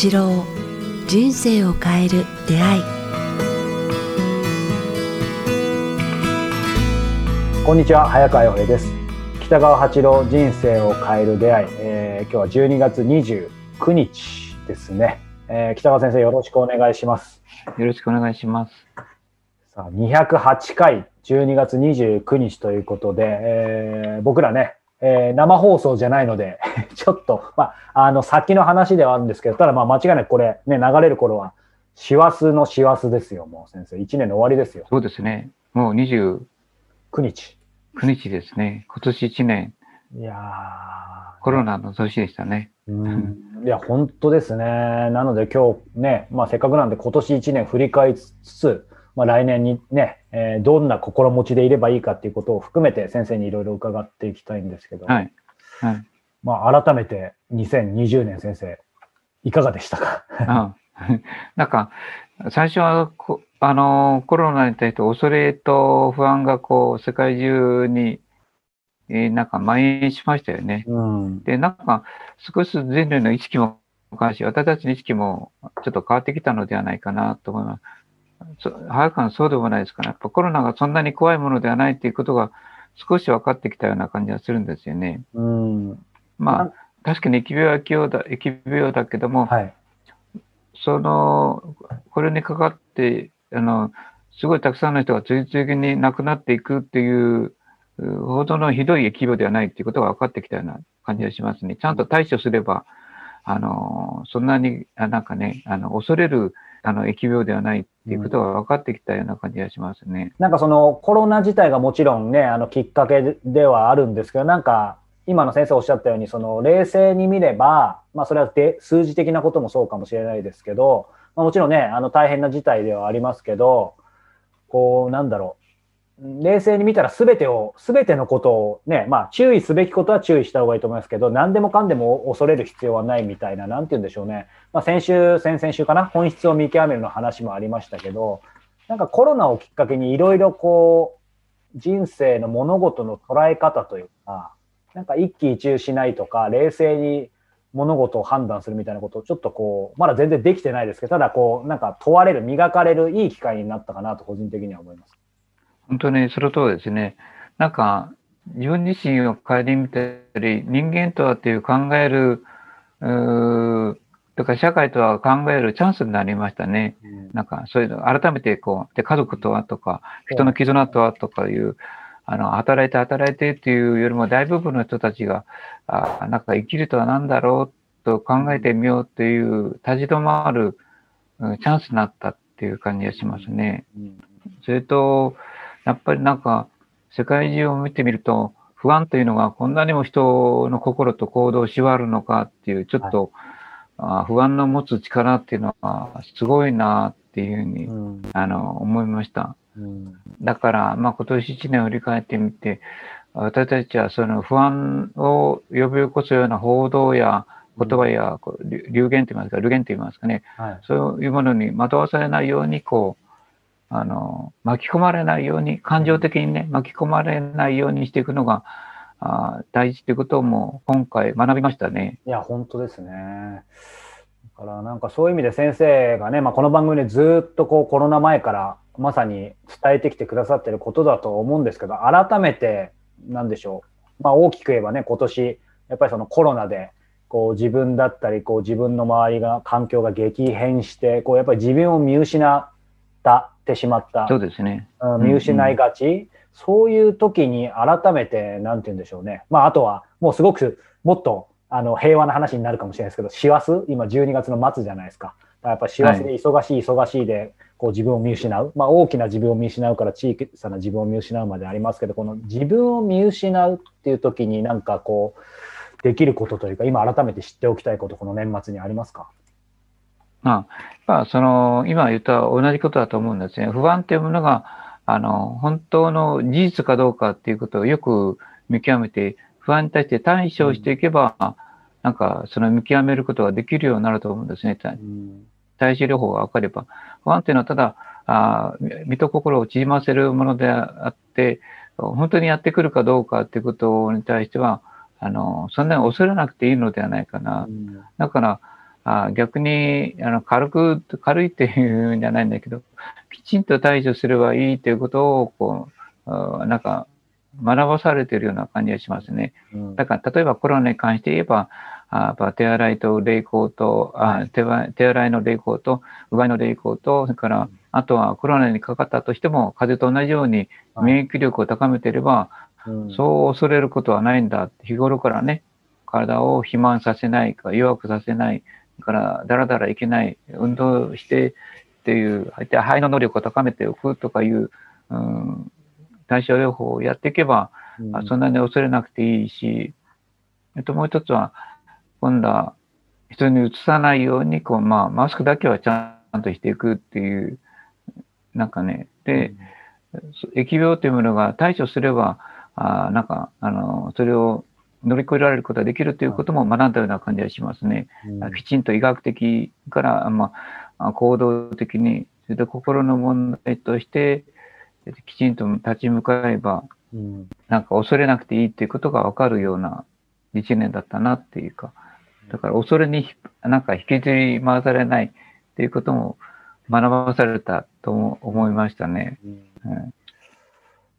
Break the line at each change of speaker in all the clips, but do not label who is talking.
八郎人生を変える出会い。
こんにちは早川洋平です。北川八郎人生を変える出会い、えー、今日は12月29日ですね、えー、北川先生よろしくお願いします。
よろしくお願いします。
さあ208回12月29日ということで、えー、僕らねえー、生放送じゃないので ちょっと、まあ、あの、先の話ではあるんですけど、ただまあ間違いなくこれ、ね、流れる頃は、師走の師走ですよ、もう先生。1年の終わりですよ。
そうですね。もう29
日。
9日ですね。今年1年。
いや
コロナの年でしたね。
うん。いや、本当ですね。なので今日ね、まあせっかくなんで今年1年振り返りつつ、まあ、来年にね、えー、どんな心持ちでいればいいかっていうことを含めて先生にいろいろ伺っていきたいんですけど、
はい。はい、
まあ、改めて2020年先生、いかがでしたか？
あ なんか、最初はこあのコロナに対して恐れと不安がこう世界中に、えー、なんか蔓延しましたよね。
うん、
で、なんか少し人類の意識も関し、私たちの意識もちょっと変わってきたのではないかなと思います。早川そうでもないですから、やっぱコロナがそんなに怖いものではないっていうことが少し分かってきたような感じがするんですよね。
うん、
まあ、確かに疫病は疫病だ疫病だけども、
はい、
その、これにかかって、あの、すごいたくさんの人が次々に亡くなっていくっていうほどのひどい疫病ではないっていうことが分かってきたような感じがしますね。ちゃんと対処すれば、あの、そんなに、なんかね、あの、恐れるあの疫病ではないっていうことが分かってきたような感じがしますね。
なんかそのコロナ自体がもちろんね、あのきっかけではあるんですけど、なんか今の先生おっしゃったように、その冷静に見れば、まあそれはで数字的なこともそうかもしれないですけど、まあ、もちろんね、あの大変な事態ではありますけど、こうなんだろう、冷静に見たら全てを、全てのことをね、まあ注意すべきことは注意した方がいいと思いますけど、何でもかんでも恐れる必要はないみたいな、なんて言うんでしょうね。まあ先週、先々週かな、本質を見極めるの話もありましたけど、なんかコロナをきっかけにいろいろこう、人生の物事の捉え方というか、なんか一喜一憂しないとか、冷静に物事を判断するみたいなことをちょっとこう、まだ全然できてないですけど、ただこう、なんか問われる、磨かれるいい機会になったかなと個人的には思います。
本当にその通りですね。なんか、自分自身を顧みたり、人間とはっていう考える、うとか社会とは考えるチャンスになりましたね。うん、なんか、そういうの、改めてこう、で、家族とはとか、人の絆とはとかいう、あの、働いて働いてっていうよりも大部分の人たちが、あなんか生きるとは何だろうと考えてみようっていう立ち止まる、うん、チャンスになったっていう感じがしますね。うん、それと、やっぱりなんか、世界中を見てみると、不安というのがこんなにも人の心と行動を縛るのかっていう、ちょっと、はい、あ不安の持つ力っていうのはすごいなっていうふうに、うん、あの思いました。うん、だから、まあ、今年1年を振り返ってみて、私たちはその不安を呼び起こすような報道や言葉や流言といいますか、流言といいますかね、はい、そういうものに惑わされないように、こう、あの、巻き込まれないように、感情的にね、巻き込まれないようにしていくのが、あ大事ということも今回学びましたね。
いや、本当ですね。だからなんかそういう意味で先生がね、まあ、この番組でずっとこうコロナ前からまさに伝えてきてくださってることだと思うんですけど、改めて、なんでしょう。まあ大きく言えばね、今年、やっぱりそのコロナで、こう自分だったり、こう自分の周りが、環境が激変して、こうやっぱり自分を見失ったってしまった。
そうですね。
うん、見失いがち。うんうん、そういう時に改めて、なんて言うんでしょうね。まあ、あとは、もうすごく、もっと、あの、平和な話になるかもしれないですけど、師走？今12月の末じゃないですか。やっぱ師走で忙しい忙しいで、こう自分を見失う。まあ、大きな自分を見失うから小さな自分を見失うまでありますけど、この自分を見失うっていう時になんかこう、できることというか、今改めて知っておきたいこと、この年末にありますか？
まあ、その、今言った同じことだと思うんですね。不安というものが、あの、本当の事実かどうかっていうことをよく見極めて、不安に対して対処していけば、うん、なんか、その見極めることができるようになると思うんですね。うん、対処療法が分かれば。不安っていうのはただ、あ身と心を縮ませるものであって、本当にやってくるかどうかっていうことに対しては、あの、そんなに恐れなくていいのではないかな。うん、だから、あ逆にあの軽く、軽いっていうんじゃないんだけど、きちんと対処すればいいということを、こう、なんか学ばされているような感じがしますね。だから例えばコロナに関して言えば、あやっぱ手洗いと冷凍と、あ手手洗いの冷凍と、うがいの冷凍と、それから、あとはコロナにかかったとしても、風邪と同じように免疫力を高めていれば、そう恐れることはないんだ。日頃からね、体を肥満させないか、弱くさせない、から、だらだらいけない、運動してっていう、肺の能力を高めておくとかいう、うん、対症療法をやっていけば、うん、そんなに恐れなくていいし、えっと、もう一つは、今度は人にうつさないように、こう、まあ、マスクだけはちゃんとしていくっていう、なんかね、で、うん、疫病というものが対処すれば、あなんか、あの、それを乗り越えられることができるということも学んだような感じがしますね。うん、きちんと医学的から、まあ、行動的に、それで心の問題として、きちんと立ち向かえば、うん、なんか恐れなくていいっていうことがわかるような一年だったなっていうか、だから恐れになんか引きずり回されないっていうことも学ばされたと思いましたね。うん、うん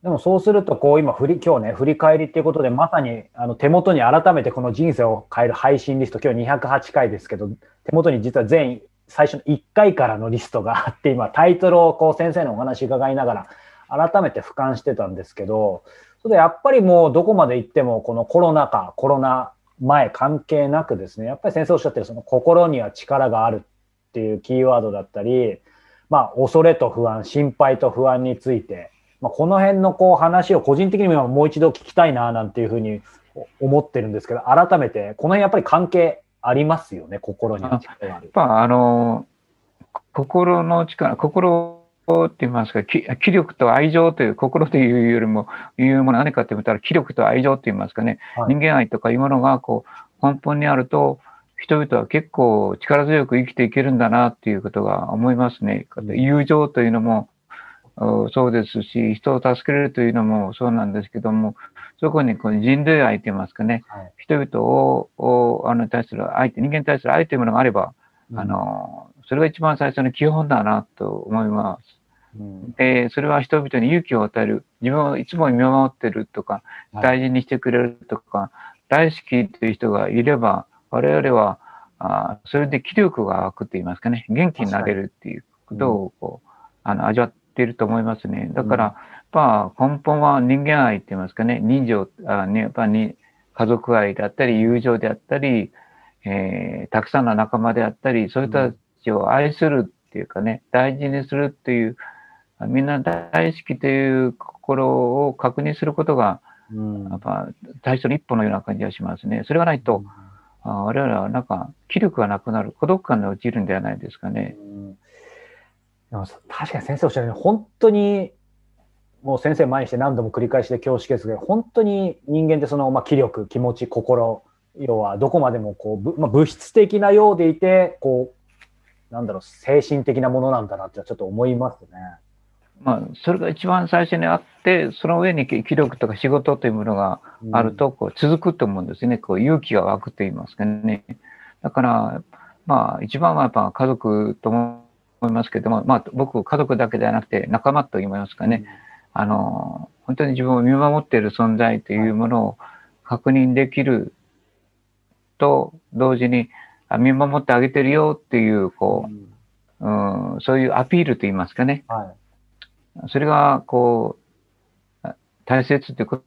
でもそうすると、こう今振り、今日ね、振り返りっていうことで、まさにあの手元に改めてこの人生を変える配信リスト、今日208回ですけど、手元に実は全最初の1回からのリストがあって、今タイトルをこう先生のお話伺いながら、改めて俯瞰してたんですけど、それやっぱりもうどこまで行ってもこのコロナ禍、コロナ前関係なくですね、やっぱり先生おっしゃってるその心には力があるっていうキーワードだったり、まあ恐れと不安、心配と不安について、まあ、この辺のこう話を個人的にももう一度聞きたいななんていうふうに思ってるんですけど、改めて、この辺やっぱり関係ありますよね、心に。やっ
ぱあの、心の力、心って言いますか、気力と愛情という、心というよりも、いうものは何かって言ったら、気力と愛情って言いますかね、はい、人間愛とかいうものがこう根本にあると、人々は結構力強く生きていけるんだなっていうことが思いますね。友情というのも、そうですし、人を助けるというのもそうなんですけども、そこにこの人類愛と言いますかね、はい、人々ををあの対する愛、人間に対する愛というものがあれば、うん、あの、それが一番最初の基本だなと思います。うん、で、それは人々に勇気を与える、自分をいつも見守ってるとか、大事にしてくれるとか、はい、大好きという人がいれば、我々は、あそれで気力が湧くと言いますかね、元気になれるっていうことをこう、あの味わっていると思いますね。だから、やっぱ根本は人間愛って言いますかね、人情、あね、やっぱに家族愛であったり、友情であったり、えー、たくさんの仲間であったり、そういった人たちを愛するっていうかね、大事にするっていう、みんな大好きという心を確認することが、やっぱ最初の一歩のような感じがしますね。それがないと、うん、我々はなんか気力がなくなる、孤独感に陥るんではないですかね。うん
確かに先生おっしゃるように、本当に、もう先生前にして何度も繰り返しで恐縮ですけど、本当に人間ってその、まあ、気力、気持ち、心、要はどこまでもこう、まあ、物質的なようでいて、こう、なんだろう、精神的なものなんだなってちょっと思いますね。
まあ、それが一番最初にあって、その上に気力とか仕事というものがあると、こう続くと思うんですね。こう勇気が湧くと言いますかね。だから、まあ、一番はやっぱ家族とも思いますけども、まあ、僕、家族だけではなくて仲間と言いますかね、あの、本当に自分を見守っている存在というものを確認できると同時に、見守ってあげてるよっていう、こう、うん、そういうアピールと言いますかね。はい、それが、こう、大切ってこ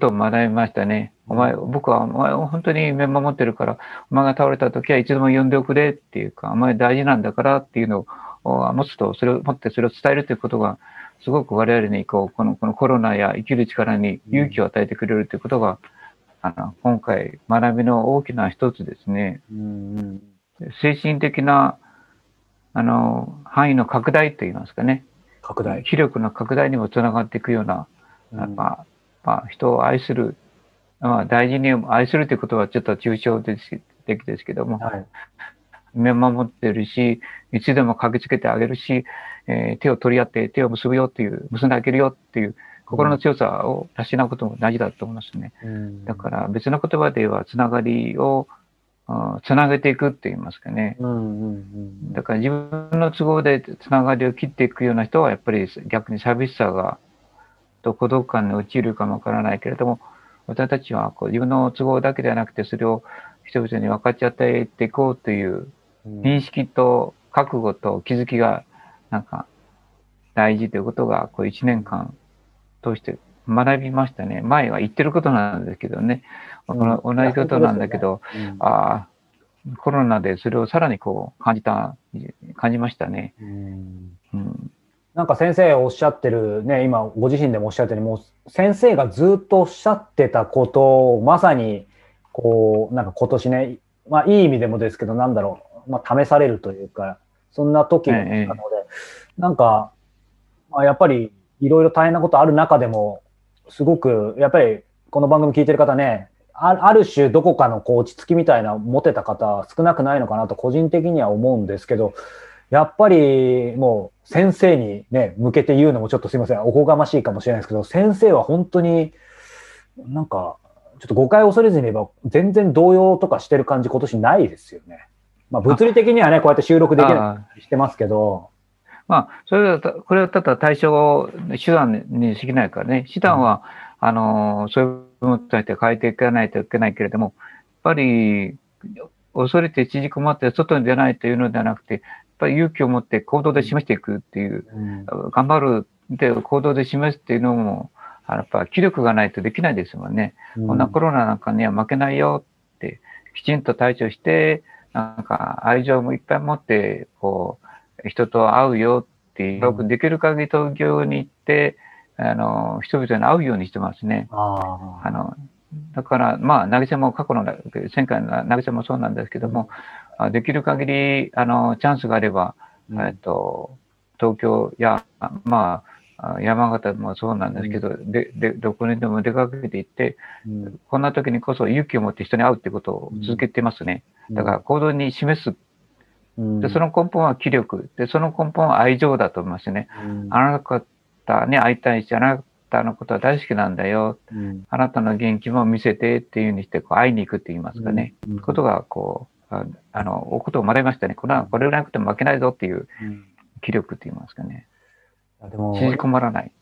とを学びましたね。お前、僕はお前を本当に見守ってるから、お前が倒れた時はいつでも呼んでおくれっていうか、お前大事なんだからっていうのを持つと、それを持ってそれを伝えるということが、すごく我々にこうこのこのコロナや生きる力に勇気を与えてくれるということが、あの今回学びの大きな一つですね。うん精神的なあの範囲の拡大といいますかね。
拡大。
気力の拡大にもつながっていくような、まあ、まあ、人を愛する、まあ、大事に愛するということはちょっと抽象的ですけども、はい、見守ってるし、いつでも駆けつけてあげるし、えー、手を取り合って手を結ぶよっていう、結んであげるよっていう心の強さを養うことも大事だと思いますね。うん、だから別の言葉ではつながりをつなげていくって言いますかね。
うんうんうん
だから自分の都合でつながりを切っていくような人は、やっぱり逆に寂しさが、と孤独感に陥るかもわからないけれども、私たちはこう自分の都合だけではなくて、それを人々に分かち与えていこうという
うん
認識と覚悟と気づきが、なんか、大事ということが、こう一年間通して学びましたね。前は言ってることなんですけどね。
うん
同じことなんだけど、
うん
ああ、コロナでそれをさらにこう感じた、感じましたね。
うん
うん。
なんか先生おっしゃってるね、今ご自身でもおっしゃってる、もう先生がずっとおっしゃってたことをまさに、こう、なんか今年ね、まあいい意味でもですけど、なんだろう、まあ試されるというか、そんな時なので、
ええ
なんか、まあ、やっぱりいろいろ大変なことある中でも、すごく、やっぱりこの番組聞いてる方ね、あある種どこかのこう落ち着きみたいな持てた方少なくないのかなと個人的には思うんですけど、やっぱりもう先生にね、向けて言うのもちょっとすいません、おこがましいかもしれないですけど、先生は本当になんか、ちょっと誤解を恐れずに言えば、全然動揺とかしてる感じ今年ないですよね。まあ物理的にはね、こうやって収録できないしてますけど、
まあ、それはた、これはただ対象手段にしきないからね。手段は、あの、そういう部分として変えていかないといけないけれども、やっぱり、恐れて縮こまって外に出ないというのではなくて、やっぱり勇気を持って行動で示していくっていう、頑張るで行動で示すっていうのも、あやっぱ気力がないとできないですもんね。こんなコロナなんかには負けないよって、きちんと対処して、なんか愛情もいっぱい持って、こう、人と会うよっていう、よくできる限り東京に行って、あの、人々に会うようにしてますね。
あ
あの、だから、まあ、投げ銭も過去の、前回の投げ銭もそうなんですけども、あできる限り、あの、チャンスがあれば、
あ、
えっと、東京や、まあ、あ山形もそうなんですけど、で、で、どこにでも出かけて行って、
うん
こんな時にこそ勇気を持って人に会うってことを続けてますね。だから行動に示す。
うん
で、その根本は気力。で、その根本は愛情だと思いますね。
うん
あなたに会いたいし、あなたのことは大好きなんだよ。
うん
あなたの元気も見せてっていうふうにして、こう会いに行くって言いますかね。
うん
ことが、こう、ああの、おことを学びましたね。これは、これぐらいなくても負けないぞっていう
うん
気力って言いますかね。
でも
縮こまらない。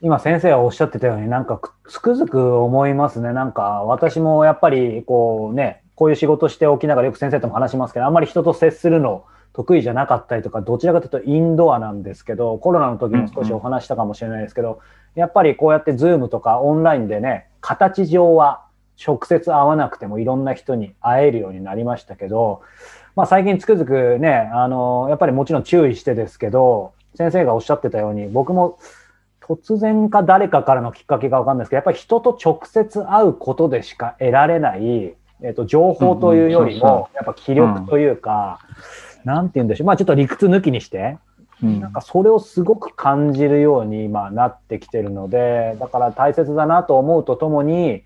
今先生がおっしゃってたようになんかくつくづく思いますね。なんか私もやっぱりこうね、こういう仕事しておきながらよく先生とも話しますけど、あんまり人と接するの得意じゃなかったりとか、どちらかというとインドアなんですけど、コロナの時も少しお話したかもしれないですけど、やっぱりこうやってズームとかオンラインでね、形上は直接会わなくてもいろんな人に会えるようになりましたけど、まあ最近つくづくね、あの、やっぱりもちろん注意してですけど、先生がおっしゃってたように、僕も突然か誰かからのきっかけがわかんないですけど、やっぱり人と直接会うことでしか得られない、えっと、情報というよりも、やっぱ気力というか、なんて言うんでしょう。まあちょっと理屈抜きにして、
うん
なんかそれをすごく感じるように今なってきてるので、だから大切だなと思うとともに、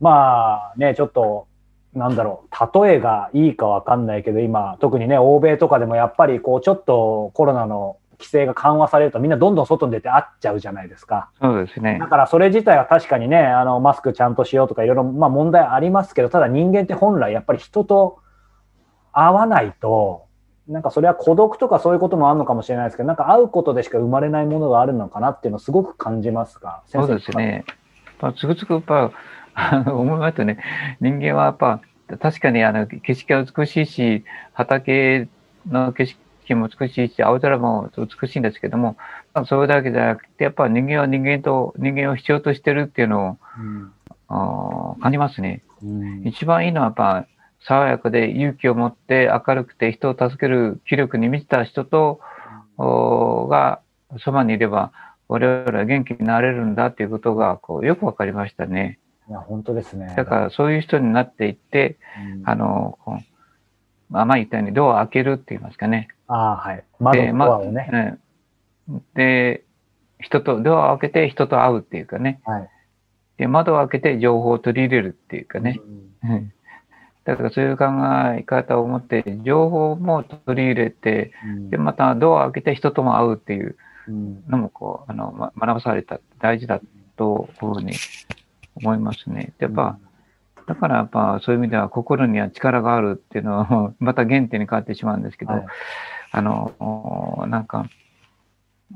まあね、ちょっと、なんだろう、例えがいいかわかんないけど、今、特にね、欧米とかでもやっぱりこう、ちょっとコロナの規制が緩和されるとみんなどんどん外に出て会っちゃうじゃないですか。
そうですね
だ。からそれ自体は確かにね、あの、マスクちゃんとしようとかいろいろ、まあ問題ありますけど、ただ人間って本来やっぱり人と会わないと、なんかそれは孤独とかそういうこともあるのかもしれないですけど、なんか会うことでしか生まれないものがあるのかなっていうのをすごく感じますが。
そうです。ね。やっぱつくづくやっぱ、あの思いますよね。人間はやっぱ、確かにあの景色は美しいし、畑の景色も美しいし、青空も美しいんですけども、まあそれだけじゃなくて、やっぱ人間は人間と、人間を必要としてるっていうの
うん
をあー感じますね。
うん
一番いいのはやっぱ、爽やかで勇気を持って明るくて人を助ける気力に満ちた人と、おがそばにいれば、我々は元気になれるんだっていうことがこうよくわかりましたね。
いや、本当ですね。
だからそういう人になっていって、
うん
あの、こうまあ前言ったようにドアを開けるって言いますかね。
ああ、はい。窓
で、
のドアをね。
ねで、人と、ドアを開けて人と会うっていうかね。
はい。
で、窓を開けて情報を取り入れるっていうかね。
うん
うんだからそういう考え方を持って、情報も取り入れて、
うん
で、またドアを開けて人とも会うっていう
うん
のも、こう、あの、ま学ばされた、大事だというふうに思いますね。やっぱ、だからやっぱそういう意味では心には力があるっていうのは また原点に変わってしまうんですけど、
はい
あの、なんか、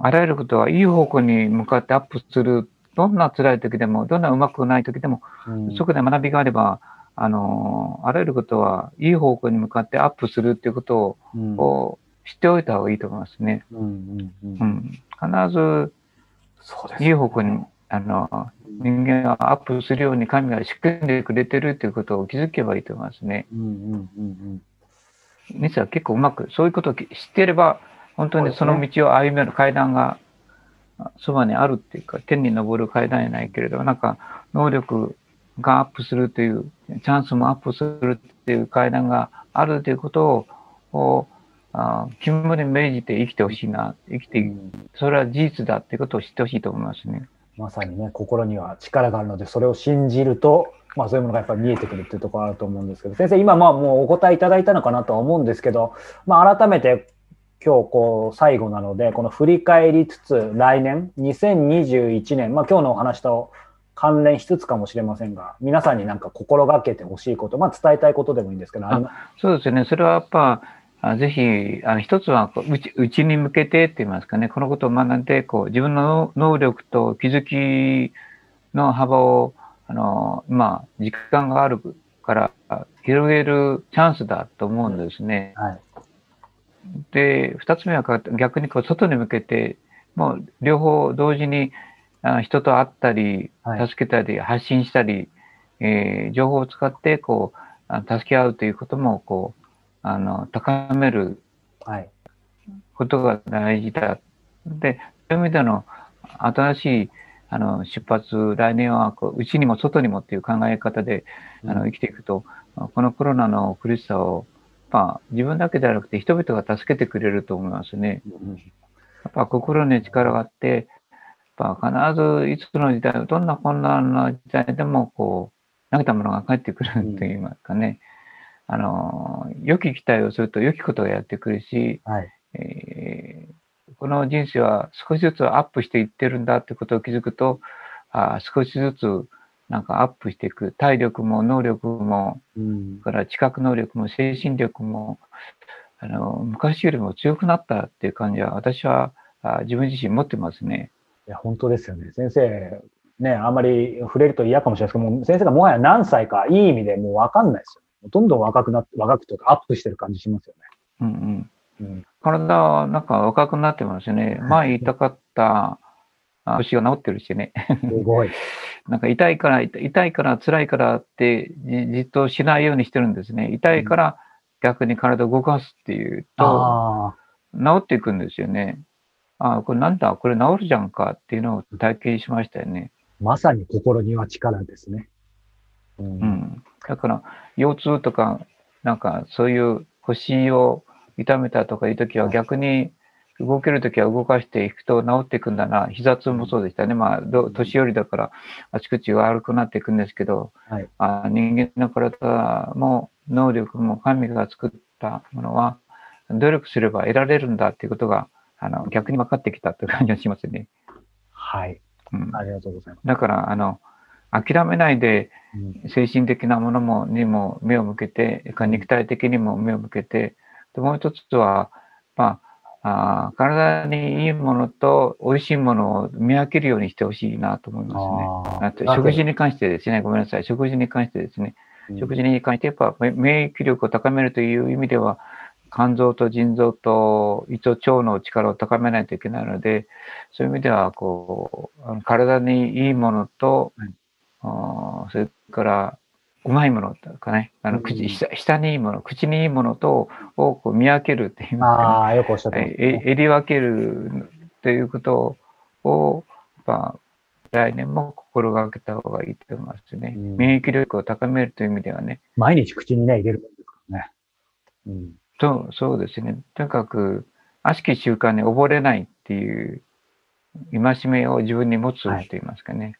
あらゆることはいい方向に向かってアップする、どんな辛い時でも、どんなうまくない時でも、
うん
そこで学びがあれば、あの、あらゆることはいい方向に向かってアップするっていうことを知っておいた方がいいと思いますね。
うんうんうん
うん。必ずいい方向に、あの、人間がアップするように神が仕組んでくれてるっていうことを気づけばいいと思いますね。
うんうんうん
実は結構うまく、そういうことを知っていれば、本当にその道を歩める階段がそばにあるっていうか、天に昇る階段じゃないけれど、なんか能力がアップするという、チャンスもアップするっていう階段があるということを、をあ肝に銘じて生きてほしいな、生きて、
うん
それは事実だっていうことを知ってほしいと思いますね。
まさにね、心には力があるので、それを信じると、まあそういうものがやっぱり見えてくるっていうところあると思うんですけど、先生、今まあもうお答えいただいたのかなとは思うんですけど、まあ改めて今日こう最後なので、この振り返りつつ、来年、2021年、まあ今日のお話と関連しつつかもしれませんが、皆さんになんか心がけてほしいこと、まあ伝えたいことでもいいんですけど、あ
そうですね。それはやっぱ、あぜひ、あの一つはこう、うち、うちに向けてって言いますかね、このことを学んで、こう、自分の能力と気づきの幅を、あの、まあ、時間があるから、広げるチャンスだと思うんですね。
はい。
で、二つ目はか逆にこう、外に向けて、もう両方同時に、あ人と会ったり
は、い
助けたり、発信したり、えー情報を使って、こう、あ助け合うということも、こう、あの、高める
はい。
ことが大事だ。で、そういう意味での新しいあの出発、来年はこう内にも外にもっていう考え方であの生きていくと、このコロナの苦しさを、まあ、自分だけではなくて人々が助けてくれると思いますね。
うん
やっぱ心に力があって、やっぱ必ずいつの時代、どんな困難な時代でもこう、投げたものが返ってくると言いますかね。あの、良き期待をすると良きことがやってくるし、
はい。
えーこの人生は少しずつアップしていってるんだってことを気づくと、あー少しずつなんかアップしていく。体力も能力も、
うん
から知覚能力も精神力も、あの、昔よりも強くなったっていう感じは、私はあ自分自身持ってますね。
いや、本当ですよね。先生、ね、あんまり触れると嫌かもしれないですけども、先生がもはや何歳か、いい意味でもう分かんないですよね。どんどん若くなって、若くというかアップしてる感じしますよ
うんうん。
ね。うん。
体はなんか若くなってますね。前痛かったあ腰が治ってるしね。
すごい。
なんか痛いから、痛痛いから、辛いからってじじっとしないようにしてるんですね。痛いから逆に体を動かすっていうと、
あ
治っていくんですよね。ああ、これなんだ、これ治るじゃんかっていうのを体験しましたよね。
あ、まさに心には力ですね。う。
うんん。だから、腰痛とか、なんかそういう腰を痛めたとかいうときは逆に動けるときは動かしていくと治っていくんだな。膝痛もそうでしたね。まあ、ど年寄りだからあちこち悪くなっていくんですけど、
はい
あ人間の体も能力も神が作ったものは努力すれば得られるんだっていうことがあの逆に分かってきたという感じがしますね。
はい。
うん、
ありがとうございます。
だから、あの、諦めないで
うん
精神的なものもにも目を向けて、肉体的にも目を向けて、でもう一つは、まあ、あー体にいいものと美味しいものを見分けるようにしてほしいなと思いますね。
あ
あと食事に関してですね、ごめんなさい、食事に関してですね、
ー
食事に関してやっぱめ免疫力を高めるという意味では、肝臓と腎臓と胃と腸の力を高めないといけないので、そういう意味では、こう、体にいいものと、
はい。
あーそれから、うまいものとかね、あの
うん
口下下にいいもの、口にいいものとをこう見分けるっていう
ああ、よくおっしゃってね。
えり分けるということを、まあ、来年も心がけた方がいいと思いますね。
うん
免疫力を高めるという意味ではね。
毎日口にね、入れるもんですからね。うん。
そう、そうですね。とにかく、悪しき習慣に溺れないっていう、戒めを自分に持つと言いますかね。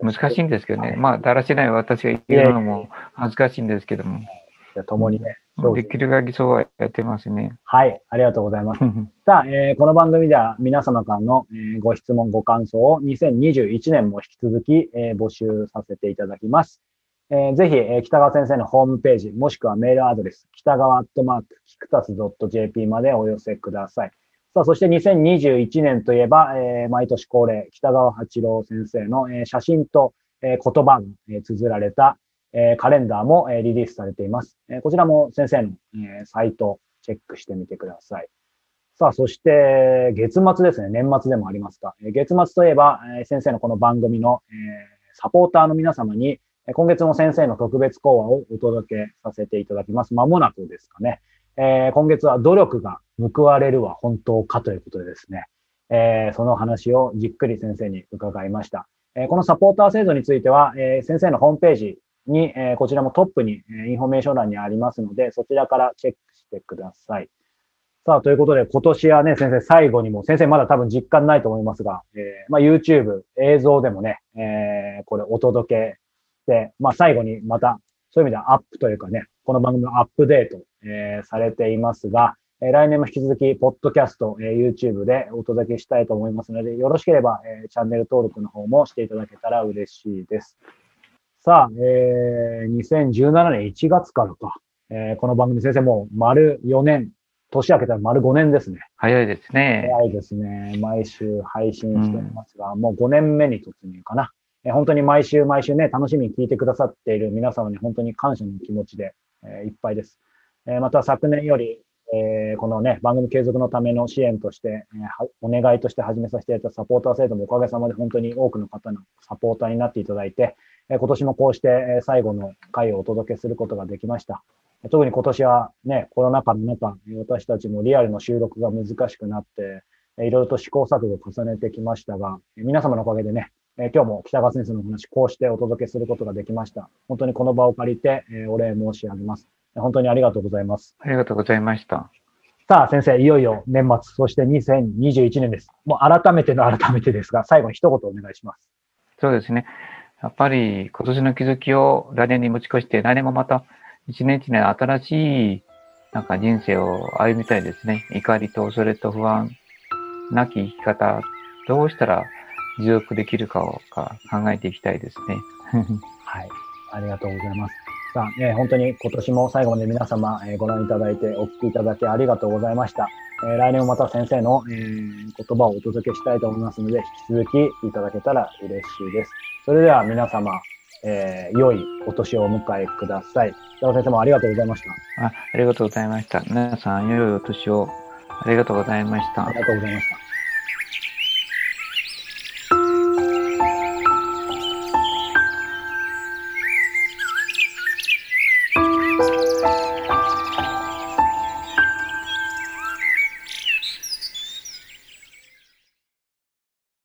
難しいんですけどね。
はい
まあ、だらしない私が言うのも恥ずかしいんですけども、
じゃあ共にね、
できる限りそうはやってますね。
はい、ありがとうございます。さあ、えーこの番組では皆様からの、えーご質問、ご感想を2021年も引き続き、えー募集させていただきます。えー、ぜひ、えー、北川先生のホームページ、もしくはメールアドレス、北川アットマーク、キクタス .jp までお寄せください。さあ、そして2021年といえば、えー、毎年恒例、北川八郎先生の、えー、写真と、えー、言葉が、えー、綴られた、えー、カレンダーも、えー、リリースされています。えー、こちらも先生の、えー、サイト、チェックしてみてください。さあ、そして、月末ですね。年末でもありますが、えー、月末といえば、えー、先生のこの番組の、えー、サポーターの皆様に、今月も先生の特別講話をお届けさせていただきます。まもなくですかね。えー、今月は努力が報われるは本当かということでですね、えー、その話をじっくり先生に伺いました。えー、このサポーター制度については、え先生のホームページに、えこちらもトップに、えインフォメーション欄にありますので、そちらからチェックしてください。さあ、ということで、今年はね、先生、最後にも、先生まだ多分実感ないと思いますが、えまあ、YouTube、映像でもね、えこれお届けして、まあ、最後にまた、そういう意味ではアップというかね、この番組のアップデート、えー、されていますが、えー、来年も引き続き、ポッドキャスト、えー、YouTube でお届けしたいと思いますので、よろしければ、えー、チャンネル登録の方もしていただけたら嬉しいです。さあ、えー、2017年1月からか、えー、この番組先生もう丸4年、年明けたら丸5年ですね。
早いですね。
早いですね。毎週配信していますが、うん、もう5年目に突入かな。えー、本当に毎週毎週ね、楽しみに聞いてくださっている皆様に本当に感謝の気持ちで、えー、いっぱいです。え、また昨年より、え、このね、番組継続のための支援として、え、お願いとして始めさせていただいたサポーター制度もおかげさまで本当に多くの方のサポーターになっていただいて、え、今年もこうして、最後の回をお届けすることができました。特に今年はね、コロナ禍の中、私たちもリアルの収録が難しくなって、いろいろと試行錯誤を重ねてきましたが、皆様のおかげでね、え今日も北川先生のお話、こうしてお届けすることができました。本当にこの場を借りて、えお礼申し上げます。本当にありがとうございます。
ありがとうございました。
さあ、先生、いよいよ年末、そして2021年です。もう改めての改めてですが、最後に一言お願いします。
そうですね。やっぱり今年の気づきを来年に持ち越して、来年もまた一年一年新しいなんか人生を歩みたいですね。怒りと恐れと不安なき生き方、どうしたら持続できるかをか考えていきたいですね。
はい。ありがとうございます。さあ、えー、本当に今年も最後まで皆様、えー、ご覧いただいてお聞きいただきありがとうございました。えー、来年もまた先生の、えー、言葉をお届けしたいと思いますので、引き続きいただけたら嬉しいです。それでは皆様、えー、良いお年をお迎えください。北先生もありがとうございまし
た。あありがとうございました。皆さん、良いお年をありがとうございました。
ありがとうございました。